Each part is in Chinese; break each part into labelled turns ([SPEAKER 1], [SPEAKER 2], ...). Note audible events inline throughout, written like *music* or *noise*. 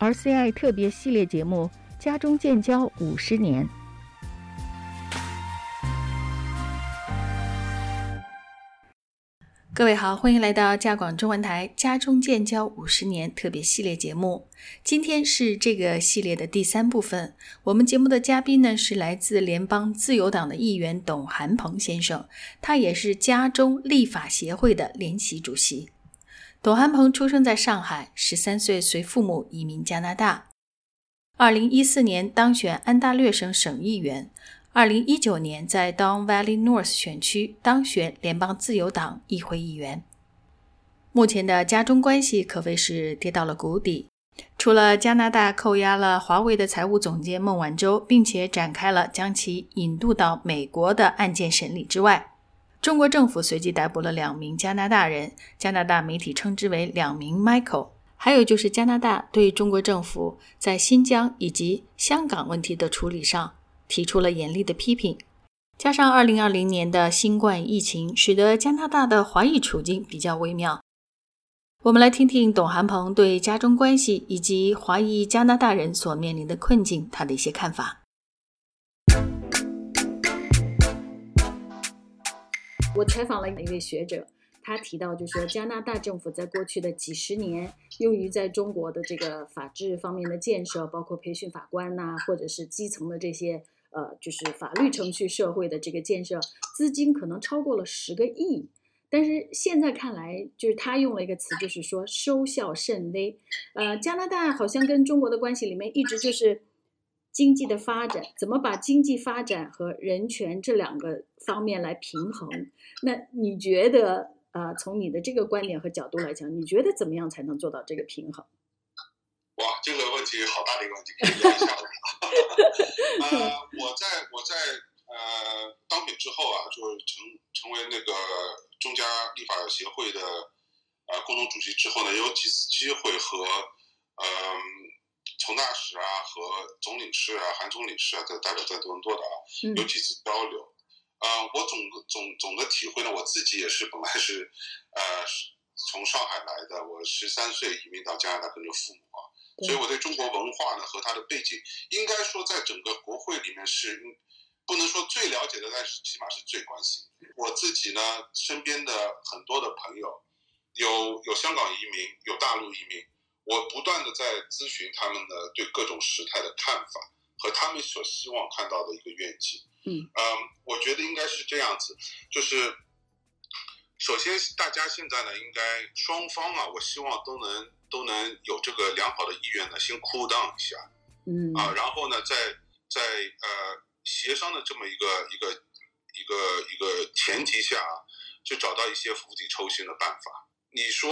[SPEAKER 1] RCI 特别系列节目《家中建交五十年》。各位好，欢迎来到加广中文台《家中建交五十年》特别系列节目。今天是这个系列的第三部分。我们节目的嘉宾呢是来自联邦自由党的议员董韩鹏先生，他也是家中立法协会的联席主席。董韩鹏出生在上海，十三岁随父母移民加拿大。二零一四年当选安大略省省议员。二零一九年，在 Don Valley North 选区当选联邦自由党议会议员。目前的家中关系可谓是跌到了谷底。除了加拿大扣押了华为的财务总监孟晚舟，并且展开了将其引渡到美国的案件审理之外，中国政府随即逮捕了两名加拿大人，加拿大媒体称之为“两名 Michael”。还有就是加拿大对中国政府在新疆以及香港问题的处理上。提出了严厉的批评，加上2020年的新冠疫情，使得加拿大的华裔处境比较微妙。我们来听听董韩鹏对家中关系以及华裔加拿大人所面临的困境他的一些看法。
[SPEAKER 2] 我采访了一位学者，他提到，就是说加拿大政府在过去的几十年，用于在中国的这个法治方面的建设，包括培训法官呐，或者是基层的这些。呃，就是法律程序社会的这个建设资金可能超过了十个亿，但是现在看来，就是他用了一个词，就是说收效甚微。呃，加拿大好像跟中国的关系里面一直就是经济的发展，怎么把经济发展和人权这两个方面来平衡？那你觉得，呃，从你的这个观点和角度来讲，你觉得怎么样才能做到这个平衡？
[SPEAKER 3] 哇，这个问题好大的一个问题，可以聊一下的。*laughs* *laughs* 呃，我在我在呃当选之后啊，就是成成为那个中加立法协会的呃共同主席之后呢，有几次机会和嗯从大使啊和总领事啊韩总领事啊这代表在多伦多的啊有几次交流。呃，我总总总的体会呢，我自己也是本来是呃从上海来的，我十三岁移民到加拿大跟着父母啊。所以我对中国文化呢和它的背景，应该说在整个国会里面是不能说最了解的，但是起码是最关心。我自己呢身边的很多的朋友，有有香港移民，有大陆移民，我不断的在咨询他们的对各种时态的看法和他们所希望看到的一个愿景。
[SPEAKER 2] 嗯
[SPEAKER 3] 嗯，我觉得应该是这样子，就是首先大家现在呢应该双方啊，我希望都能。都能有这个良好的意愿呢，先 cool down 一下，
[SPEAKER 2] 嗯
[SPEAKER 3] 啊，然后呢，在在呃协商的这么一个一个一个一个前提下啊，就找到一些釜底抽薪的办法。你说，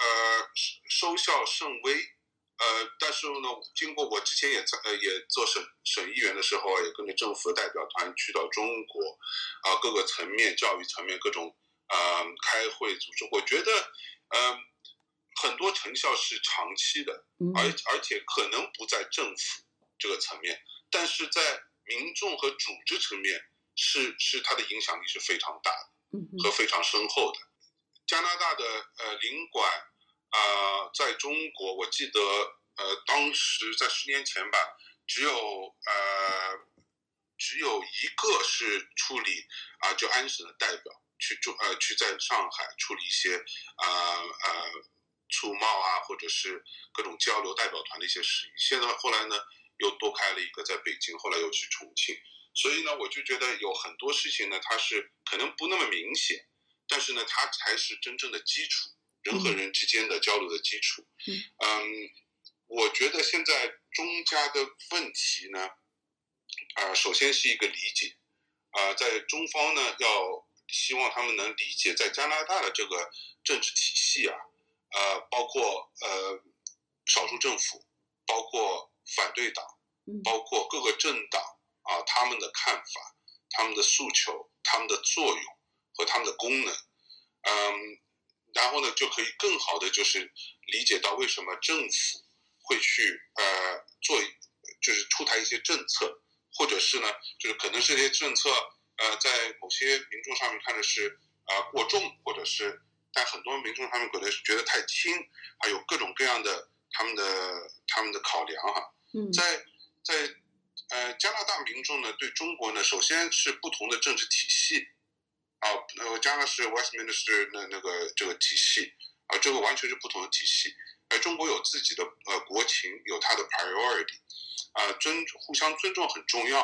[SPEAKER 3] 呃，收效甚微，呃，但是呢，经过我之前也在呃也做省省议员的时候，也跟着政府的代表团去到中国，啊，各个层面，教育层面各种啊开会组织，我觉得，嗯。很多成效是长期的，而而且可能不在政府这个层面，但是在民众和组织层面是是它的影响力是非常大的和非常深厚的。加拿大的呃领馆呃，在中国我记得呃当时在十年前吧，只有呃只有一个是处理啊就安省的代表去中呃去在上海处理一些啊呃。出贸啊，或者是各种交流代表团的一些事宜。现在后来呢，又多开了一个在北京，后来又去重庆。所以呢，我就觉得有很多事情呢，它是可能不那么明显，但是呢，它才是真正的基础，人和人之间的交流的基础。嗯，我觉得现在中加的问题呢，啊，首先是一个理解，啊，在中方呢，要希望他们能理解在加拿大的这个政治体系啊。呃，包括呃少数政府，包括反对党，包括各个政党啊，他们的看法、他们的诉求、他们的作用和他们的功能，嗯，然后呢，就可以更好的就是理解到为什么政府会去呃做，就是出台一些政策，或者是呢，就是可能这些政策呃在某些民众上面看的是啊过重，或者是。在很多民众上面可能是觉得太轻，还有各种各样的他们的他们的考量哈。
[SPEAKER 2] 嗯，
[SPEAKER 3] 在在呃加拿大民众呢对中国呢，首先是不同的政治体系啊，呃加拿大是 Westminster 那那个这个体系啊，这个完全是不同的体系。而中国有自己的呃国情，有它的 priority，啊尊互相尊重很重要。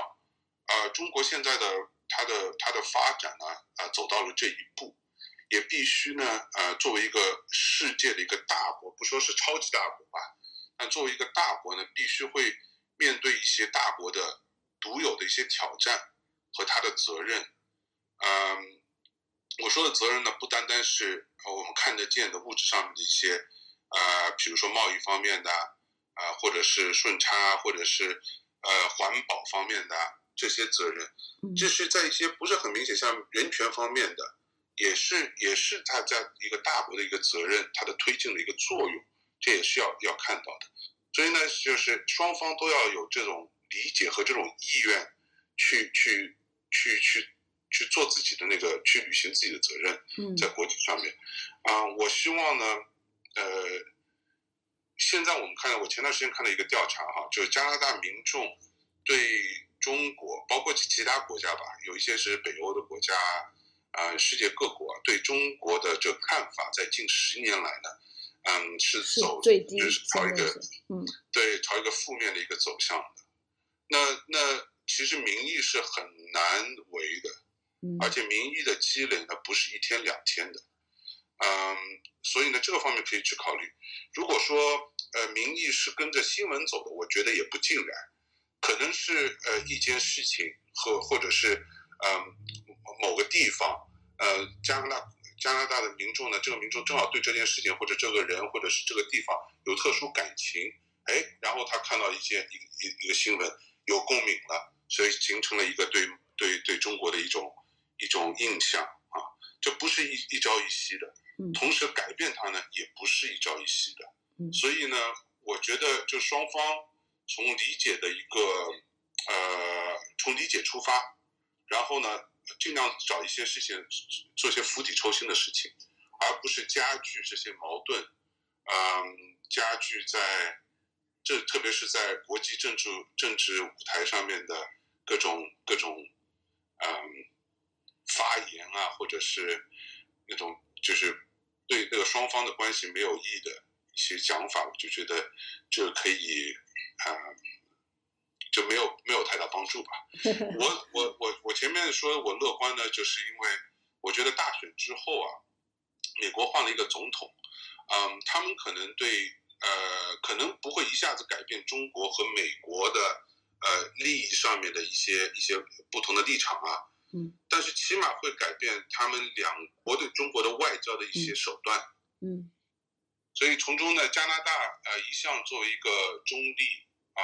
[SPEAKER 3] 啊，中国现在的它的它的发展呢，啊走到了这一步，也必须呢，呃作为一个世界的一个大国，不说是超级大国吧，但作为一个大国呢，必须会面对一些大国的独有的一些挑战和它的责任。嗯，我说的责任呢，不单单是我们看得见的物质上面的一些。呃，比如说贸易方面的，啊，或者是顺差，或者是呃环保方面的这些责任，这是在一些不是很明显，像人权方面的，也是也是它在一个大国的一个责任，它的推进的一个作用，这也是要要看到的。所以呢，就是双方都要有这种理解和这种意愿，去去去去去做自己的那个，去履行自己的责任，在国际上面，啊，我希望呢。呃，现在我们看到，我前段时间看到一个调查哈，就是加拿大民众对中国，包括其他国家吧，有一些是北欧的国家，啊，世界各国对中国的这个看法，在近十年来呢，嗯，是走就是朝一个，嗯，对，朝一个负面的一个走向的。那那其实民意是很难为的，而且民意的积累呢，不是一天两天的。嗯，所以呢，这个方面可以去考虑。如果说呃民意是跟着新闻走的，我觉得也不尽然，可能是呃一件事情和或者是嗯某个地方呃加拿大加拿大的民众呢，这个民众正好对这件事情或者这个人或者是这个地方有特殊感情，哎，然后他看到一件一一一个新闻有共鸣了，所以形成了一个对对对中国的一种一种印象啊，这不是一一朝一夕的。同时改变它呢，也不是一朝一夕的。所以呢，我觉得就双方从理解的一个呃，从理解出发，然后呢，尽量找一些事情做些釜底抽薪的事情，而不是加剧这些矛盾。嗯，加剧在这，特别是在国际政治政治舞台上面的各种各种嗯发言啊，或者是那种就是。对那个双方的关系没有益的一些讲法，我就觉得这可以啊，就没有没有太大帮助吧。我我我我前面说我乐观呢，就是因为我觉得大选之后啊，美国换了一个总统，嗯，他们可能对呃，可能不会一下子改变中国和美国的呃利益上面的一些一些不同的立场啊。
[SPEAKER 2] 嗯，
[SPEAKER 3] 但是起码会改变他们两国对中国的外交的一些手段。
[SPEAKER 2] 嗯，
[SPEAKER 3] 所以从中呢，加拿大呃一向作为一个中立啊，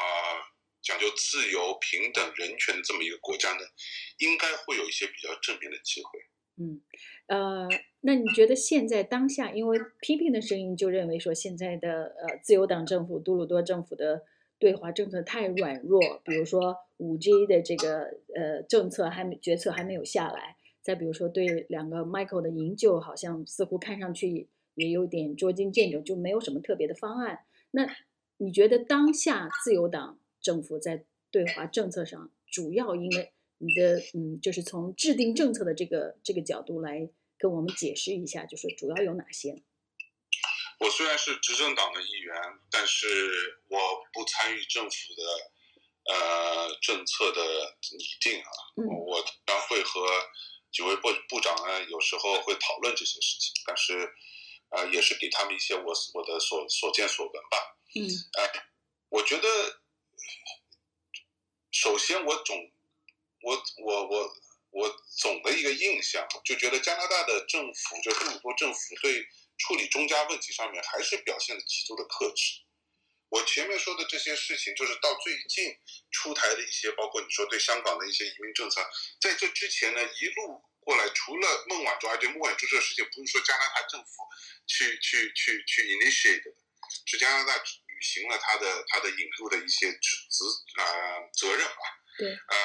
[SPEAKER 3] 讲究自由、平等、人权的这么一个国家呢，应该会有一些比较正面的机会。
[SPEAKER 2] 嗯，呃，那你觉得现在当下，因为批评的声音就认为说，现在的呃自由党政府、杜鲁多政府的。对华政策太软弱，比如说五 G 的这个呃政策还没决策还没有下来，再比如说对两个 Michael 的营救，好像似乎看上去也有点捉襟见肘，就没有什么特别的方案。那你觉得当下自由党政府在对华政策上，主要因为你的嗯，就是从制定政策的这个这个角度来跟我们解释一下，就是主要有哪些？
[SPEAKER 3] 我虽然是执政党的一员，但是我不参与政府的呃政策的拟定啊。我将会和几位部部长呢，有时候会讨论这些事情，但是呃，也是给他们一些我我的所所见所闻吧。
[SPEAKER 2] 嗯。
[SPEAKER 3] 呃，我觉得首先我总我我我我总的一个印象，就觉得加拿大的政府，就这么多政府对。处理中加问题上面还是表现的极度的克制。我前面说的这些事情，就是到最近出台的一些，包括你说对香港的一些移民政策，在这之前呢，一路过来，除了孟晚舟，而且孟晚舟这个事情不是说加拿大政府去去去去 initiate 的，是加拿大履行了他的他的引入的一些职责呃责任吧。
[SPEAKER 2] 对。
[SPEAKER 3] 呃，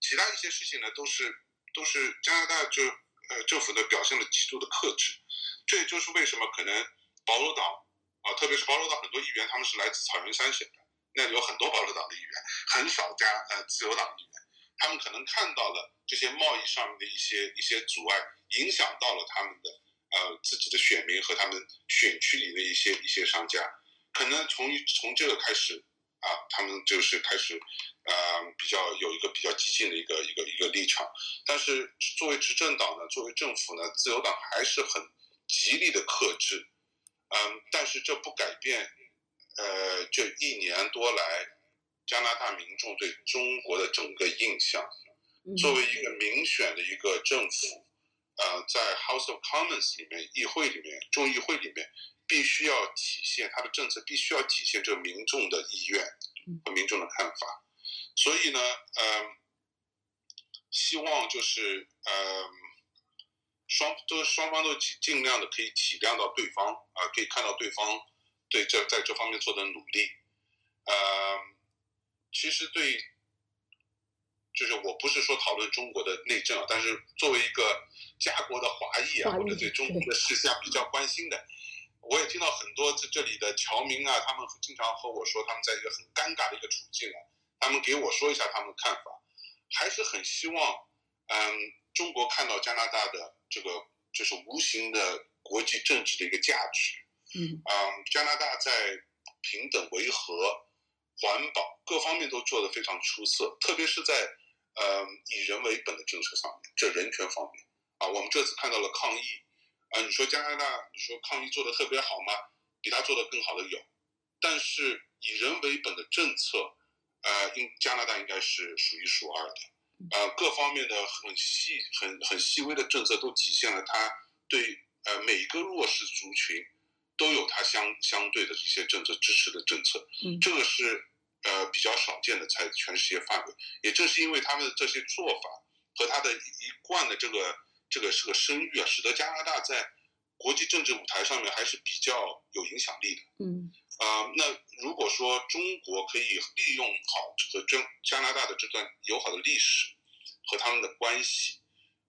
[SPEAKER 3] 其他一些事情呢，都是都是加拿大就呃政府呢表现了极度的克制。这也就是为什么可能保守党啊，特别是保守党很多议员他们是来自草原三省的，那里有很多保守党的议员，很少加呃自由党议员，他们可能看到了这些贸易上面的一些一些阻碍，影响到了他们的呃自己的选民和他们选区里的一些一些商家，可能从从这个开始啊，他们就是开始呃比较有一个比较激进的一个一个一个立场，但是作为执政党呢，作为政府呢，自由党还是很极力的克制，嗯，但是这不改变呃这一年多来加拿大民众对中国的整个印象。作为一个民选的一个政府，呃，在 House of Commons 里面，议会里面，众议会里面，必须要体现他的政策，必须要体现这个民众的意愿和民众的看法。所以呢，呃，希望就是呃，双都双方都尽尽量的可以体谅到对方啊，可以看到对方对这在这方面做的努力。呃，其实对。就是我不是说讨论中国的内政啊，但是作为一个家国的华裔啊，或者对中国的事项比较关心的，我也听到很多这这里的侨民啊，他们经常和我说，他们在一个很尴尬的一个处境啊，他们给我说一下他们的看法，还是很希望，嗯，中国看到加拿大的这个就是无形的国际政治的一个价值，
[SPEAKER 2] 嗯，
[SPEAKER 3] 嗯，加拿大在平等、维和、环保各方面都做得非常出色，特别是在。呃，以人为本的政策上面，这人权方面啊，我们这次看到了抗议啊，你说加拿大，你说抗议做得特别好吗？比他做得更好的有，但是以人为本的政策，呃，应加拿大应该是数一数二的，呃，各方面的很细、很很细微的政策都体现了他对呃每一个弱势族群都有他相相对的一些政策支持的政策，
[SPEAKER 2] 嗯，
[SPEAKER 3] 这个是。呃，比较少见的，在全世界范围，也正是因为他们的这些做法和他的一贯的这个这个是个声誉啊，使得加拿大在国际政治舞台上面还是比较有影响力的。
[SPEAKER 2] 嗯，
[SPEAKER 3] 啊，那如果说中国可以利用好和加加拿大的这段友好的历史和他们的关系，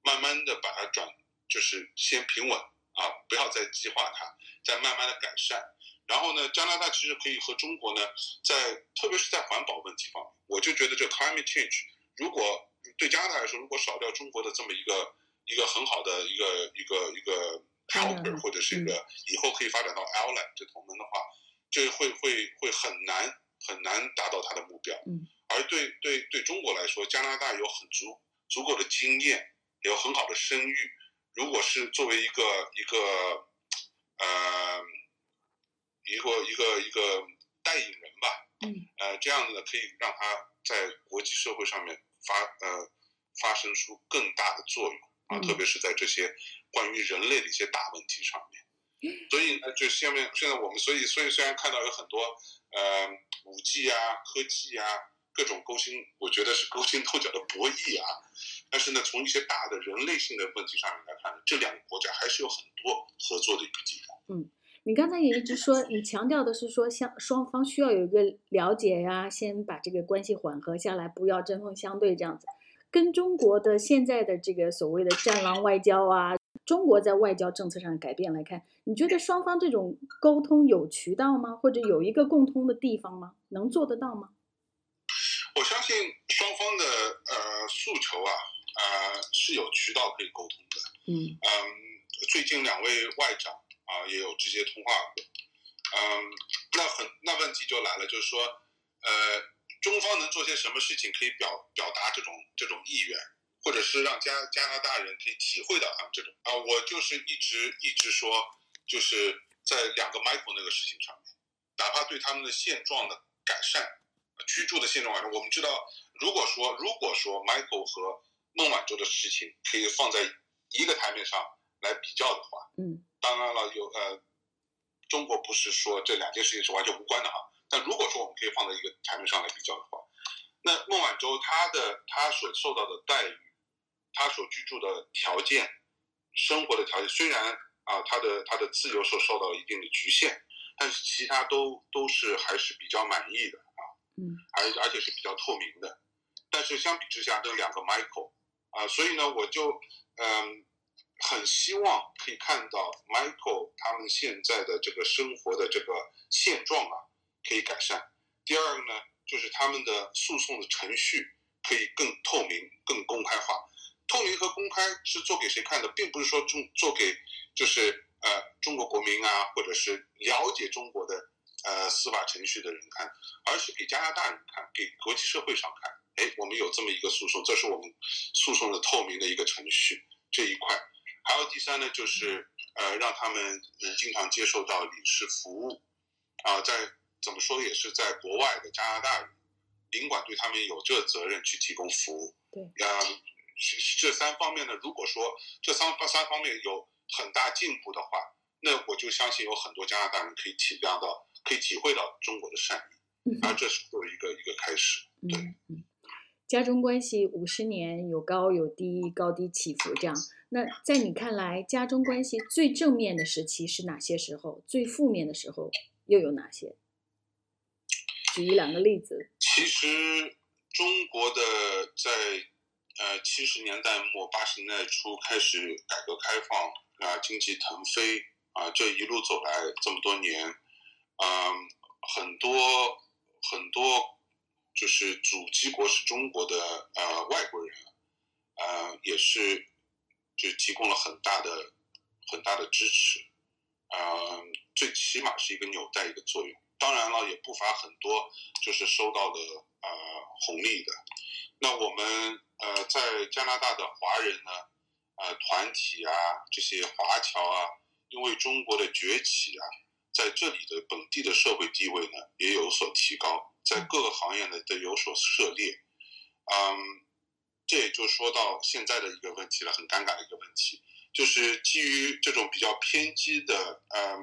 [SPEAKER 3] 慢慢的把它转，就是先平稳啊，不要再激化它，再慢慢的改善。然后呢，加拿大其实可以和中国呢，在特别是在环保问题方面，我就觉得这 climate change，如果对加拿大来说，如果少掉中国的这么一个一个很好的一个一个一个 helper 或者是一个以后可以发展到 ally 这同盟的话，这会会会很难很难达到他的目标。
[SPEAKER 2] 嗯。
[SPEAKER 3] 而对对对中国来说，加拿大有很足足够的经验，有很好的声誉，如果是作为一个一个呃。一个一个一个代言人吧，
[SPEAKER 2] 嗯，
[SPEAKER 3] 呃，这样子呢，可以让他在国际社会上面发呃发生出更大的作用啊，特别是在这些关于人类的一些大问题上面。所以呢，就下面现在我们所以所以虽然看到有很多呃五 G 啊、科技啊各种勾心，我觉得是勾心斗角的博弈啊，但是呢，从一些大的人类性的问题上面来看，这两个国家还是有很多合作的一个地方。
[SPEAKER 2] 嗯。你刚才也一直说，你强调的是说，相双方需要有一个了解呀，先把这个关系缓和下来，不要针锋相对这样子。跟中国的现在的这个所谓的“战狼外交”啊，中国在外交政策上的改变来看，你觉得双方这种沟通有渠道吗？或者有一个共通的地方吗？能做得到吗？
[SPEAKER 3] 我相信双方的呃诉求啊，呃是有渠道可以沟通的。
[SPEAKER 2] 嗯
[SPEAKER 3] 嗯，最近两位外长。啊，也有直接通话过，嗯，那很那问题就来了，就是说，呃，中方能做些什么事情可以表表达这种这种意愿，或者是让加加拿大人可以体会到他们这种啊，我就是一直一直说，就是在两个 Michael 那个事情上面，哪怕对他们的现状的改善，居住的现状改善，我们知道，如果说如果说 Michael 和孟晚舟的事情可以放在一个台面上来比较的话，
[SPEAKER 2] 嗯。
[SPEAKER 3] 当然了，有呃，中国不是说这两件事情是完全无关的哈。但如果说我们可以放在一个台面上来比较的话，那孟晚舟她的她所受到的待遇，她所居住的条件，生活的条件，虽然啊，他的他的自由受受到了一定的局限，但是其他都都是还是比较满意的啊，
[SPEAKER 2] 嗯，
[SPEAKER 3] 而而且是比较透明的。但是相比之下，这两个 Michael 啊，所以呢，我就嗯。很希望可以看到 Michael 他们现在的这个生活的这个现状啊可以改善。第二个呢，就是他们的诉讼的程序可以更透明、更公开化。透明和公开是做给谁看的，并不是说中做给就是呃中国国民啊，或者是了解中国的呃司法程序的人看，而是给加拿大人看，给国际社会上看。哎，我们有这么一个诉讼，这是我们诉讼的透明的一个程序这一块。还有第三呢，就是呃让他们能经常接受到领事服务啊，在怎么说也是在国外的加拿大人领馆对他们有这责任去提供服务。
[SPEAKER 2] 对，
[SPEAKER 3] 嗯。这三方面呢，如果说这三三方面有很大进步的话，那我就相信有很多加拿大人可以体谅到，可以体会到中国的善意，而这是作为一个一个开始。对，
[SPEAKER 2] 嗯，家中关系五十年有高有低，高低起伏这样。那在你看来，家中关系最正面的时期是哪些时候？最负面的时候又有哪些？举一两个例子。
[SPEAKER 3] 其实中国的在。呃，七十年代末八十年代初开始改革开放啊，经济腾飞啊，这一路走来这么多年，嗯，很多很多就是主机国是中国的呃外国人，呃，也是就提供了很大的很大的支持，嗯，最起码是一个纽带一个作用。当然了，也不乏很多就是收到的呃红利的。那我们。呃，在加拿大的华人呢，呃，团体啊，这些华侨啊，因为中国的崛起啊，在这里的本地的社会地位呢也有所提高，在各个行业呢都有所涉猎，嗯，这也就说到现在的一个问题了，很尴尬的一个问题，就是基于这种比较偏激的，嗯，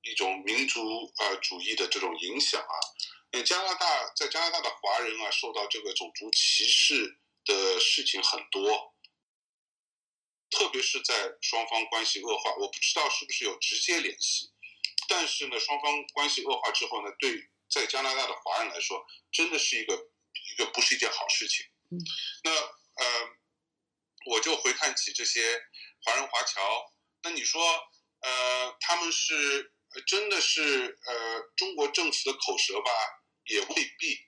[SPEAKER 3] 一种民族呃主义的这种影响啊。加拿大在加拿大的华人啊，受到这个种族歧视的事情很多，特别是在双方关系恶化，我不知道是不是有直接联系，但是呢，双方关系恶化之后呢，对在加拿大的华人来说，真的是一个一个不是一件好事情。
[SPEAKER 2] 嗯，
[SPEAKER 3] 那呃，我就回看起这些华人华侨，那你说呃，他们是真的是呃中国政府的口舌吧？也未必，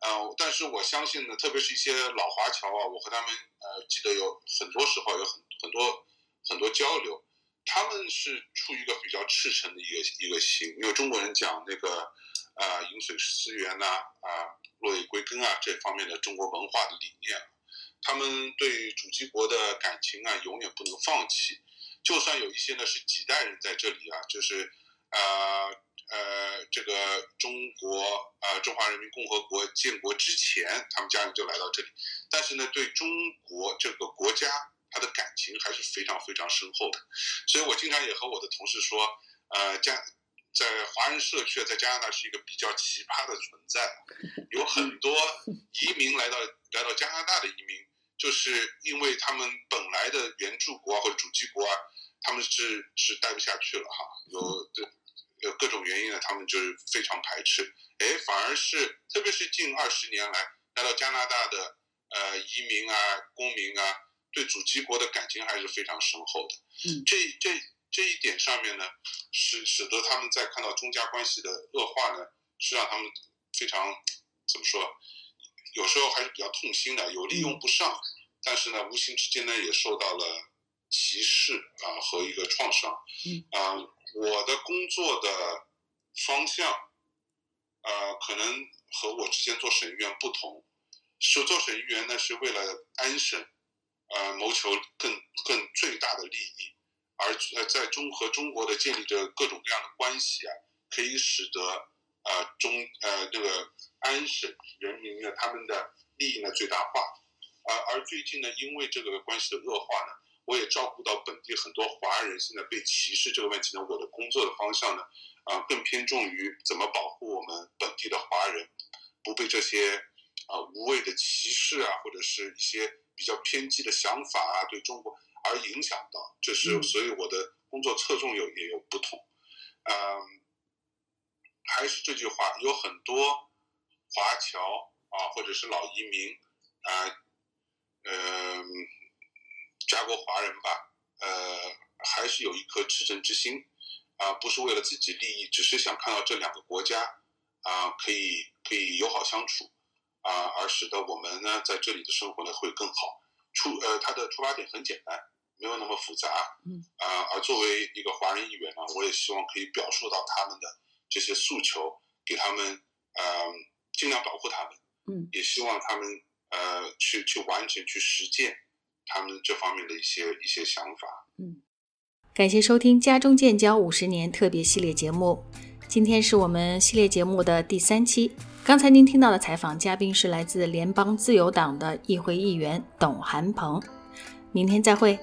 [SPEAKER 3] 呃，但是我相信呢，特别是一些老华侨啊，我和他们呃，记得有很多时候有很很多很多交流，他们是出于一个比较赤诚的一个一个心，因为中国人讲那个呃饮水思源呐，啊落叶归根啊这方面的中国文化的理念，他们对主机国的感情啊永远不能放弃，就算有一些呢是几代人在这里啊，就是呃。呃，这个中国呃中华人民共和国建国之前，他们家人就来到这里，但是呢，对中国这个国家，他的感情还是非常非常深厚的。所以我经常也和我的同事说，呃，加在华人社区在加拿大是一个比较奇葩的存在，*laughs* 有很多移民来到来到加拿大的移民，就是因为他们本来的原住国或者主机国啊，他们是是待不下去了哈，有对。有各种原因呢，他们就是非常排斥，哎，反而是特别是近二十年来来到加拿大的呃移民啊、公民啊，对祖籍国的感情还是非常深厚的。
[SPEAKER 2] 嗯，
[SPEAKER 3] 这这这一点上面呢，使使得他们在看到中加关系的恶化呢，是让他们非常怎么说，有时候还是比较痛心的，有利用不上，但是呢，无形之间呢，也受到了歧视啊和一个创伤。
[SPEAKER 2] 嗯
[SPEAKER 3] 啊。我的工作的方向，呃，可能和我之前做审议员不同。是做审议员呢，是为了安审，呃，谋求更更最大的利益，而呃，在中和中国的建立着各种各样的关系啊，可以使得呃中呃这个安审人民呢他们的利益呢最大化。而而最近呢，因为这个关系的恶化呢。我也照顾到本地很多华人现在被歧视这个问题呢，我的工作的方向呢，啊，更偏重于怎么保护我们本地的华人，不被这些啊无谓的歧视啊，或者是一些比较偏激的想法啊，对中国而影响到。这是所以我的工作侧重有也有不同。嗯，还是这句话，有很多华侨啊，或者是老移民啊，嗯。家国华人吧，呃，还是有一颗赤诚之心，啊，不是为了自己利益，只是想看到这两个国家啊可以可以友好相处，啊，而使得我们呢在这里的生活呢会更好。出呃，他的出发点很简单，没有那么复杂，
[SPEAKER 2] 嗯，
[SPEAKER 3] 啊，而作为一个华人议员呢，我也希望可以表述到他们的这些诉求，给他们，呃，尽量保护他们，
[SPEAKER 2] 嗯，
[SPEAKER 3] 也希望他们呃去去完成去实践他们这方面的一些一些想法，
[SPEAKER 2] 嗯。
[SPEAKER 1] 感谢收听《家中建交五十年》特别系列节目，今天是我们系列节目的第三期。刚才您听到的采访嘉宾是来自联邦自由党的议会议员董涵鹏。明天再会。